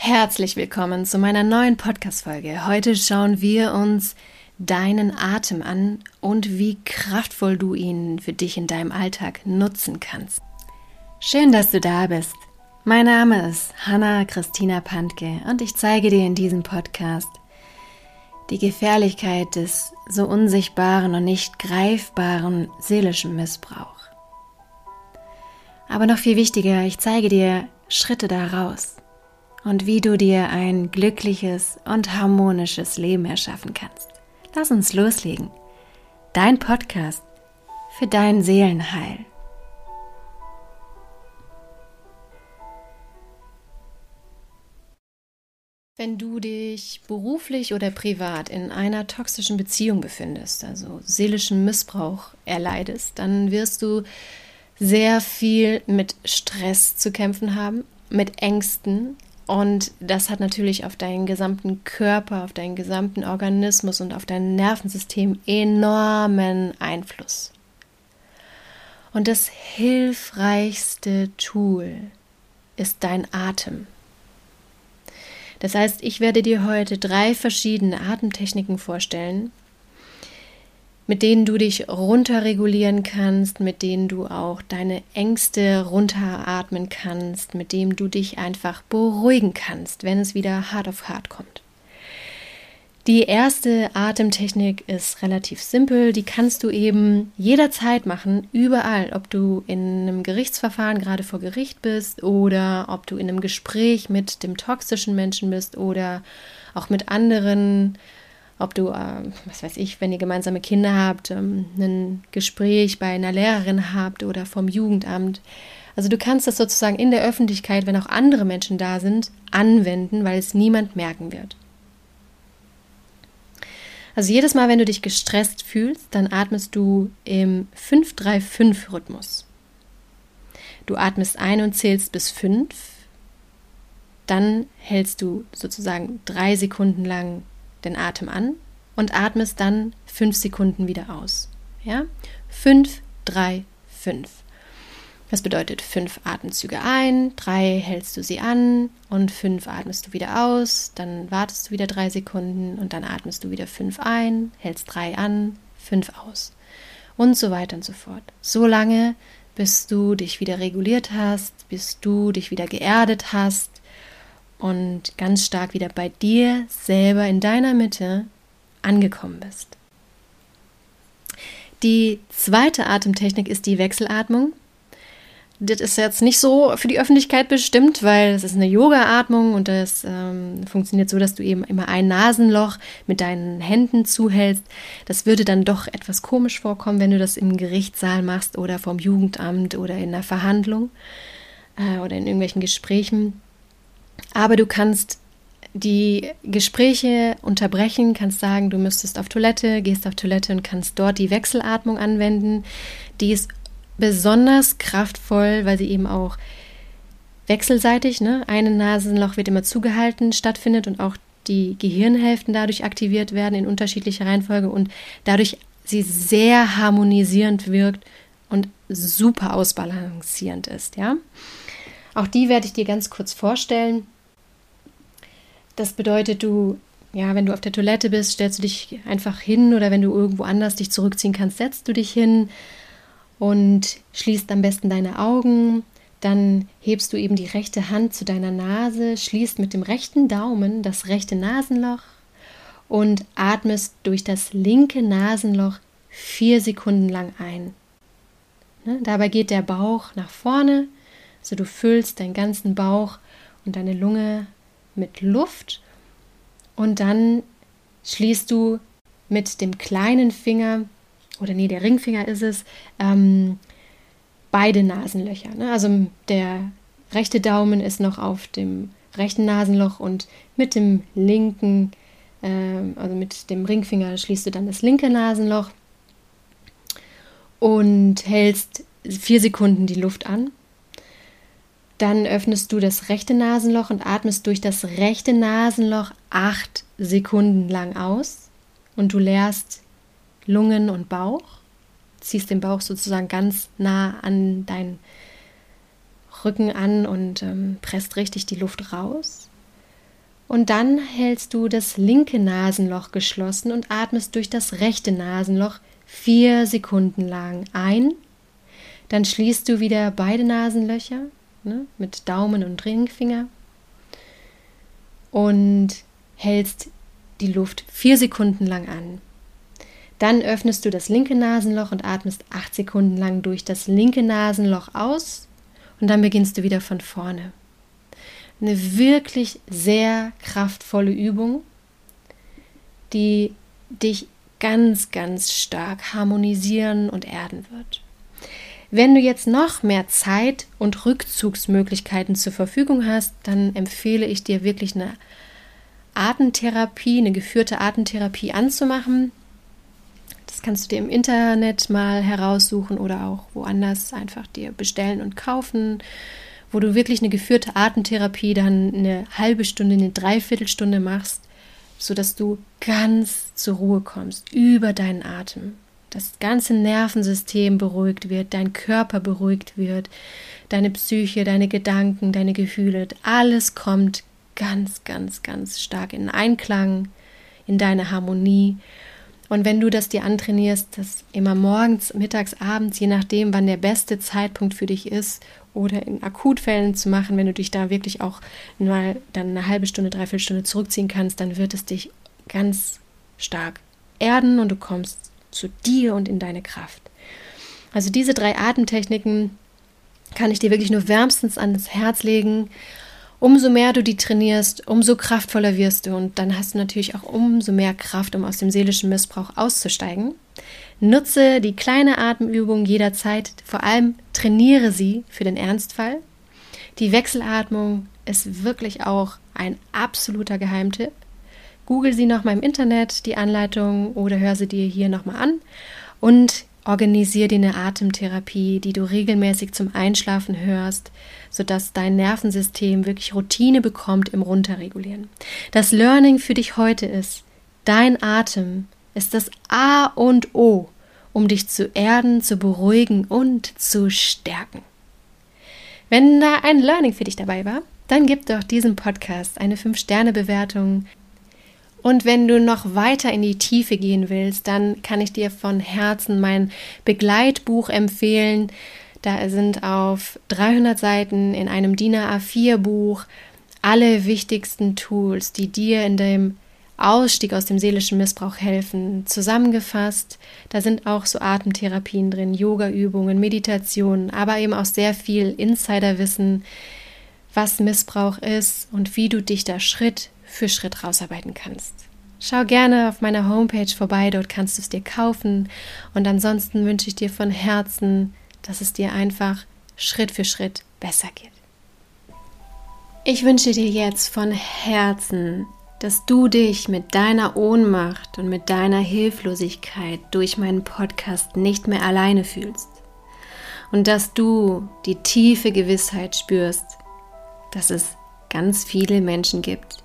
Herzlich willkommen zu meiner neuen Podcast-Folge. Heute schauen wir uns deinen Atem an und wie kraftvoll du ihn für dich in deinem Alltag nutzen kannst. Schön, dass du da bist. Mein Name ist Hanna Christina Pantke und ich zeige dir in diesem Podcast die Gefährlichkeit des so unsichtbaren und nicht greifbaren seelischen Missbrauchs. Aber noch viel wichtiger, ich zeige dir Schritte daraus und wie du dir ein glückliches und harmonisches Leben erschaffen kannst. Lass uns loslegen. Dein Podcast für dein Seelenheil. Wenn du dich beruflich oder privat in einer toxischen Beziehung befindest, also seelischen Missbrauch erleidest, dann wirst du sehr viel mit Stress zu kämpfen haben, mit Ängsten, und das hat natürlich auf deinen gesamten Körper, auf deinen gesamten Organismus und auf dein Nervensystem enormen Einfluss. Und das hilfreichste Tool ist dein Atem. Das heißt, ich werde dir heute drei verschiedene Atemtechniken vorstellen, mit denen du dich runterregulieren kannst, mit denen du auch deine Ängste runteratmen kannst, mit dem du dich einfach beruhigen kannst, wenn es wieder hart auf hart kommt. Die erste Atemtechnik ist relativ simpel, die kannst du eben jederzeit machen, überall, ob du in einem Gerichtsverfahren gerade vor Gericht bist oder ob du in einem Gespräch mit dem toxischen Menschen bist oder auch mit anderen ob du, äh, was weiß ich, wenn ihr gemeinsame Kinder habt, ähm, ein Gespräch bei einer Lehrerin habt oder vom Jugendamt. Also du kannst das sozusagen in der Öffentlichkeit, wenn auch andere Menschen da sind, anwenden, weil es niemand merken wird. Also jedes Mal, wenn du dich gestresst fühlst, dann atmest du im 5-3-5-Rhythmus. Du atmest ein und zählst bis 5. Dann hältst du sozusagen drei Sekunden lang den Atem an und atmest dann fünf Sekunden wieder aus. Ja? Fünf, drei, fünf. Das bedeutet fünf Atemzüge ein, drei hältst du sie an und fünf atmest du wieder aus, dann wartest du wieder drei Sekunden und dann atmest du wieder fünf ein, hältst drei an, fünf aus und so weiter und so fort. So lange, bis du dich wieder reguliert hast, bis du dich wieder geerdet hast, und ganz stark wieder bei dir selber in deiner Mitte angekommen bist. Die zweite Atemtechnik ist die Wechselatmung. Das ist jetzt nicht so für die Öffentlichkeit bestimmt, weil es ist eine Yoga-Atmung und das ähm, funktioniert so, dass du eben immer ein Nasenloch mit deinen Händen zuhältst. Das würde dann doch etwas komisch vorkommen, wenn du das im Gerichtssaal machst oder vom Jugendamt oder in einer Verhandlung äh, oder in irgendwelchen Gesprächen. Aber du kannst die Gespräche unterbrechen, kannst sagen, du müsstest auf Toilette, gehst auf Toilette und kannst dort die Wechselatmung anwenden. Die ist besonders kraftvoll, weil sie eben auch wechselseitig, ne, ein Nasenloch wird immer zugehalten, stattfindet und auch die Gehirnhälften dadurch aktiviert werden in unterschiedlicher Reihenfolge und dadurch sie sehr harmonisierend wirkt und super ausbalancierend ist, ja. Auch die werde ich dir ganz kurz vorstellen. Das bedeutet, du, ja, wenn du auf der Toilette bist, stellst du dich einfach hin oder wenn du irgendwo anders dich zurückziehen kannst, setzt du dich hin und schließt am besten deine Augen. Dann hebst du eben die rechte Hand zu deiner Nase, schließt mit dem rechten Daumen das rechte Nasenloch und atmest durch das linke Nasenloch vier Sekunden lang ein. Ne? Dabei geht der Bauch nach vorne, so du füllst deinen ganzen Bauch und deine Lunge mit Luft und dann schließt du mit dem kleinen Finger oder nee, der Ringfinger ist es, ähm, beide Nasenlöcher. Ne? Also der rechte Daumen ist noch auf dem rechten Nasenloch und mit dem linken, äh, also mit dem Ringfinger schließt du dann das linke Nasenloch und hältst vier Sekunden die Luft an dann öffnest du das rechte Nasenloch und atmest durch das rechte Nasenloch acht Sekunden lang aus. Und du leerst Lungen und Bauch, ziehst den Bauch sozusagen ganz nah an deinen Rücken an und ähm, presst richtig die Luft raus. Und dann hältst du das linke Nasenloch geschlossen und atmest durch das rechte Nasenloch vier Sekunden lang ein. Dann schließt du wieder beide Nasenlöcher ne, mit Daumen und Ringfinger und hältst die Luft vier Sekunden lang an. Dann öffnest du das linke Nasenloch und atmest acht Sekunden lang durch das linke Nasenloch aus und dann beginnst du wieder von vorne. Eine wirklich sehr kraftvolle Übung, die dich ganz, ganz stark harmonisieren und erden wird. Wenn du jetzt noch mehr Zeit und Rückzugsmöglichkeiten zur Verfügung hast, dann empfehle ich dir wirklich eine Atemtherapie, eine geführte Atemtherapie anzumachen. Das kannst du dir im Internet mal heraussuchen oder auch woanders einfach dir bestellen und kaufen, wo du wirklich eine geführte Atemtherapie dann eine halbe Stunde, eine Dreiviertelstunde machst, sodass du ganz zur Ruhe kommst über deinen Atem das ganze Nervensystem beruhigt wird, dein Körper beruhigt wird, deine Psyche, deine Gedanken, deine Gefühle, alles kommt ganz, ganz, ganz stark in Einklang, in deine Harmonie. Und wenn du das dir antrainierst, das immer morgens, mittags, abends, je nachdem, wann der beste Zeitpunkt für dich ist, oder in Akutfällen zu machen, wenn du dich da wirklich auch mal dann eine halbe Stunde, dreiviertel Stunde zurückziehen kannst, dann wird es dich ganz stark erden und du kommst zu dir und in deine Kraft. Also diese drei Atemtechniken kann ich dir wirklich nur wärmstens ans Herz legen. Umso mehr du die trainierst, umso kraftvoller wirst du und dann hast du natürlich auch umso mehr Kraft, um aus dem seelischen Missbrauch auszusteigen. Nutze die kleine Atemübung jederzeit, vor allem trainiere sie für den Ernstfall. Die Wechselatmung ist wirklich auch ein absoluter Geheimtipp. Google sie nochmal im Internet, die Anleitung, oder hör sie dir hier nochmal an und organisiere dir eine Atemtherapie, die du regelmäßig zum Einschlafen hörst, sodass dein Nervensystem wirklich Routine bekommt im Runterregulieren. Das Learning für dich heute ist, dein Atem ist das A und O, um dich zu erden, zu beruhigen und zu stärken. Wenn da ein Learning für dich dabei war, dann gib doch diesem Podcast eine 5-Sterne-Bewertung, und wenn du noch weiter in die Tiefe gehen willst, dann kann ich dir von Herzen mein Begleitbuch empfehlen. Da sind auf 300 Seiten in einem DIN A4 Buch alle wichtigsten Tools, die dir in dem Ausstieg aus dem seelischen Missbrauch helfen, zusammengefasst. Da sind auch so Atemtherapien drin, Yoga-Übungen, Meditationen, aber eben auch sehr viel Insiderwissen, was Missbrauch ist und wie du dich da Schritt für Schritt rausarbeiten kannst. Schau gerne auf meiner Homepage vorbei, dort kannst du es dir kaufen. Und ansonsten wünsche ich dir von Herzen, dass es dir einfach Schritt für Schritt besser geht. Ich wünsche dir jetzt von Herzen, dass du dich mit deiner Ohnmacht und mit deiner Hilflosigkeit durch meinen Podcast nicht mehr alleine fühlst. Und dass du die tiefe Gewissheit spürst, dass es ganz viele Menschen gibt,